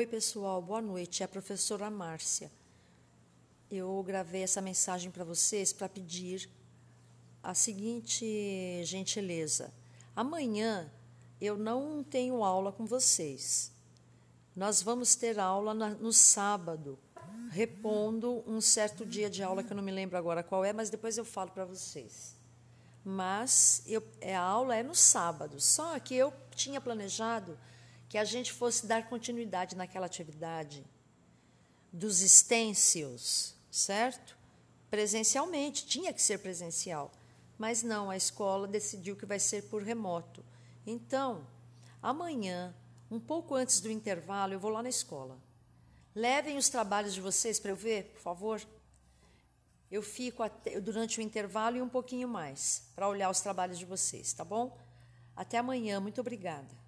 Oi, pessoal, boa noite. É a professora Márcia. Eu gravei essa mensagem para vocês para pedir a seguinte gentileza. Amanhã eu não tenho aula com vocês. Nós vamos ter aula no sábado, repondo um certo dia de aula que eu não me lembro agora qual é, mas depois eu falo para vocês. Mas eu, é, a aula é no sábado, só que eu tinha planejado que a gente fosse dar continuidade naquela atividade dos stencils, certo? Presencialmente, tinha que ser presencial. Mas não, a escola decidiu que vai ser por remoto. Então, amanhã, um pouco antes do intervalo, eu vou lá na escola. Levem os trabalhos de vocês para eu ver, por favor. Eu fico até, durante o intervalo e um pouquinho mais para olhar os trabalhos de vocês, tá bom? Até amanhã, muito obrigada.